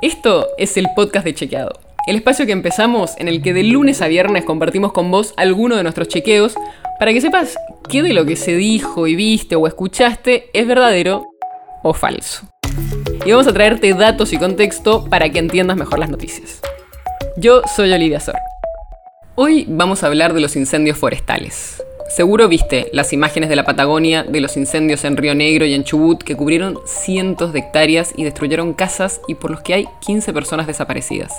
Esto es el podcast de Chequeado, el espacio que empezamos en el que de lunes a viernes compartimos con vos alguno de nuestros chequeos para que sepas qué de lo que se dijo y viste o escuchaste es verdadero o falso. Y vamos a traerte datos y contexto para que entiendas mejor las noticias. Yo soy Olivia Sor. Hoy vamos a hablar de los incendios forestales. Seguro viste las imágenes de la Patagonia de los incendios en Río Negro y en Chubut que cubrieron cientos de hectáreas y destruyeron casas y por los que hay 15 personas desaparecidas.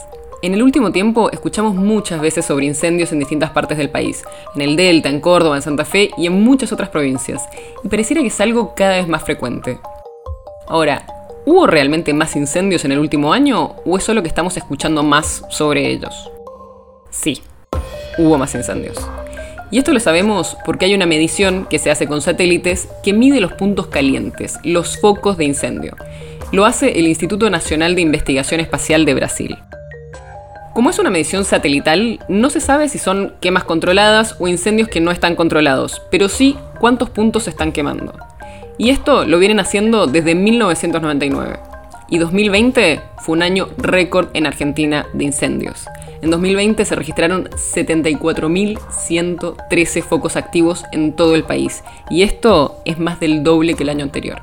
En el último tiempo escuchamos muchas veces sobre incendios en distintas partes del país, en el Delta, en Córdoba, en Santa Fe y en muchas otras provincias, y pareciera que es algo cada vez más frecuente. Ahora, ¿hubo realmente más incendios en el último año o es solo que estamos escuchando más sobre ellos? Sí, hubo más incendios. Y esto lo sabemos porque hay una medición que se hace con satélites que mide los puntos calientes, los focos de incendio. Lo hace el Instituto Nacional de Investigación Espacial de Brasil. Como es una medición satelital, no se sabe si son quemas controladas o incendios que no están controlados, pero sí cuántos puntos se están quemando. Y esto lo vienen haciendo desde 1999. Y 2020 fue un año récord en Argentina de incendios. En 2020 se registraron 74.113 focos activos en todo el país, y esto es más del doble que el año anterior.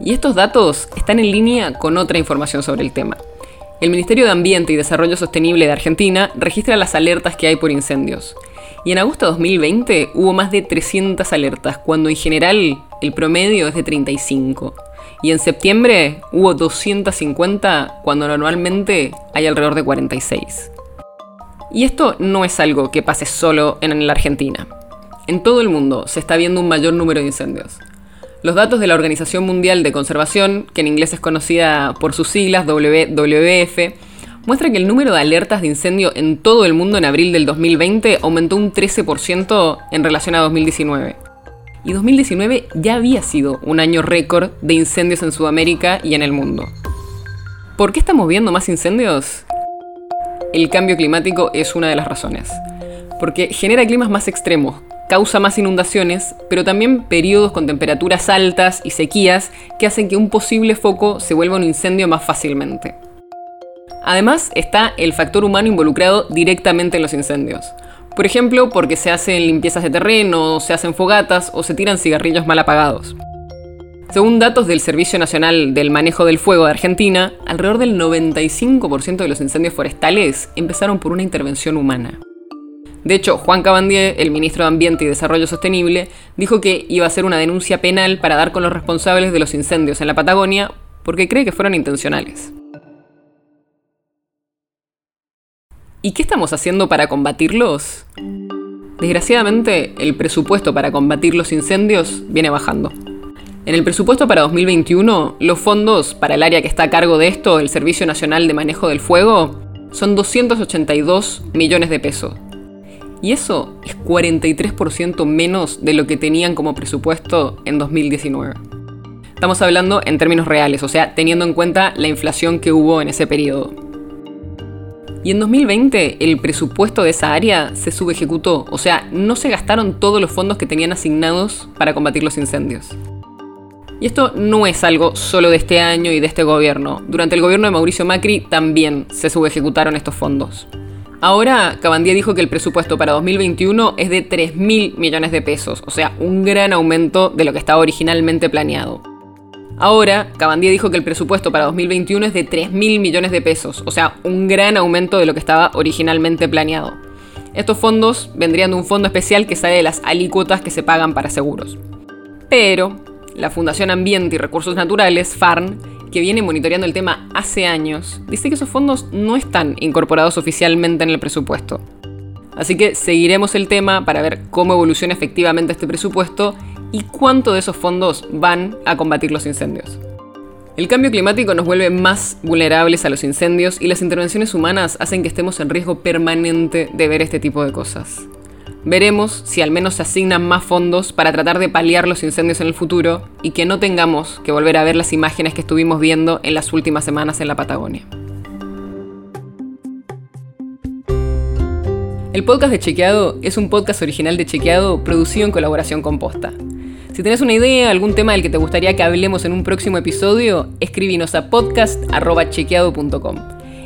Y estos datos están en línea con otra información sobre el tema. El Ministerio de Ambiente y Desarrollo Sostenible de Argentina registra las alertas que hay por incendios. Y en agosto de 2020 hubo más de 300 alertas, cuando en general el promedio es de 35. Y en septiembre hubo 250, cuando normalmente hay alrededor de 46. Y esto no es algo que pase solo en la Argentina. En todo el mundo se está viendo un mayor número de incendios. Los datos de la Organización Mundial de Conservación, que en inglés es conocida por sus siglas WWF, muestran que el número de alertas de incendio en todo el mundo en abril del 2020 aumentó un 13% en relación a 2019. Y 2019 ya había sido un año récord de incendios en Sudamérica y en el mundo. ¿Por qué estamos viendo más incendios? El cambio climático es una de las razones. Porque genera climas más extremos, causa más inundaciones, pero también periodos con temperaturas altas y sequías que hacen que un posible foco se vuelva un incendio más fácilmente. Además está el factor humano involucrado directamente en los incendios. Por ejemplo, porque se hacen limpiezas de terreno, se hacen fogatas o se tiran cigarrillos mal apagados. Según datos del Servicio Nacional del Manejo del Fuego de Argentina, alrededor del 95% de los incendios forestales empezaron por una intervención humana. De hecho, Juan Cabandier, el ministro de Ambiente y Desarrollo Sostenible, dijo que iba a hacer una denuncia penal para dar con los responsables de los incendios en la Patagonia porque cree que fueron intencionales. ¿Y qué estamos haciendo para combatirlos? Desgraciadamente, el presupuesto para combatir los incendios viene bajando. En el presupuesto para 2021, los fondos para el área que está a cargo de esto, el Servicio Nacional de Manejo del Fuego, son 282 millones de pesos. Y eso es 43% menos de lo que tenían como presupuesto en 2019. Estamos hablando en términos reales, o sea, teniendo en cuenta la inflación que hubo en ese periodo. Y en 2020 el presupuesto de esa área se subejecutó, o sea, no se gastaron todos los fondos que tenían asignados para combatir los incendios. Y esto no es algo solo de este año y de este gobierno. Durante el gobierno de Mauricio Macri también se subejecutaron estos fondos. Ahora, Cabandía dijo que el presupuesto para 2021 es de 3.000 millones de pesos, o sea, un gran aumento de lo que estaba originalmente planeado. Ahora, Cabandía dijo que el presupuesto para 2021 es de 3.000 millones de pesos, o sea, un gran aumento de lo que estaba originalmente planeado. Estos fondos vendrían de un fondo especial que sale de las alícuotas que se pagan para seguros. Pero, la Fundación Ambiente y Recursos Naturales, FARN, que viene monitoreando el tema hace años, dice que esos fondos no están incorporados oficialmente en el presupuesto. Así que seguiremos el tema para ver cómo evoluciona efectivamente este presupuesto y cuánto de esos fondos van a combatir los incendios. El cambio climático nos vuelve más vulnerables a los incendios y las intervenciones humanas hacen que estemos en riesgo permanente de ver este tipo de cosas. Veremos si al menos se asignan más fondos para tratar de paliar los incendios en el futuro y que no tengamos que volver a ver las imágenes que estuvimos viendo en las últimas semanas en la Patagonia. El podcast de Chequeado es un podcast original de Chequeado producido en colaboración con Posta. Si tenés una idea, algún tema del que te gustaría que hablemos en un próximo episodio, escríbenos a podcast.chequeado.com.